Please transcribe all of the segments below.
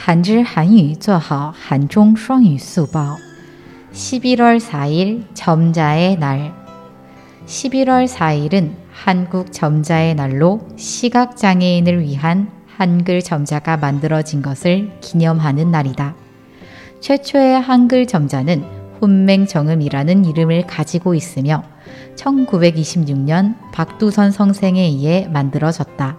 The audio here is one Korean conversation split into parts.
한질 한유 做好한중双语速报 11월 4일 점자의 날 11월 4일은 한국 점자의 날로 시각장애인을 위한 한글 점자가 만들어진 것을 기념하는 날이다. 최초의 한글 점자는 혼맹정음이라는 이름을 가지고 있으며 1926년 박두선 성생에 의해 만들어졌다.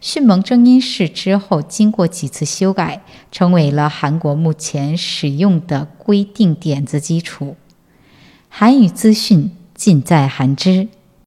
迅猛正音式之后经过几次修改，成为了韩国目前使用的规定点子基础。韩语资讯尽在韩知。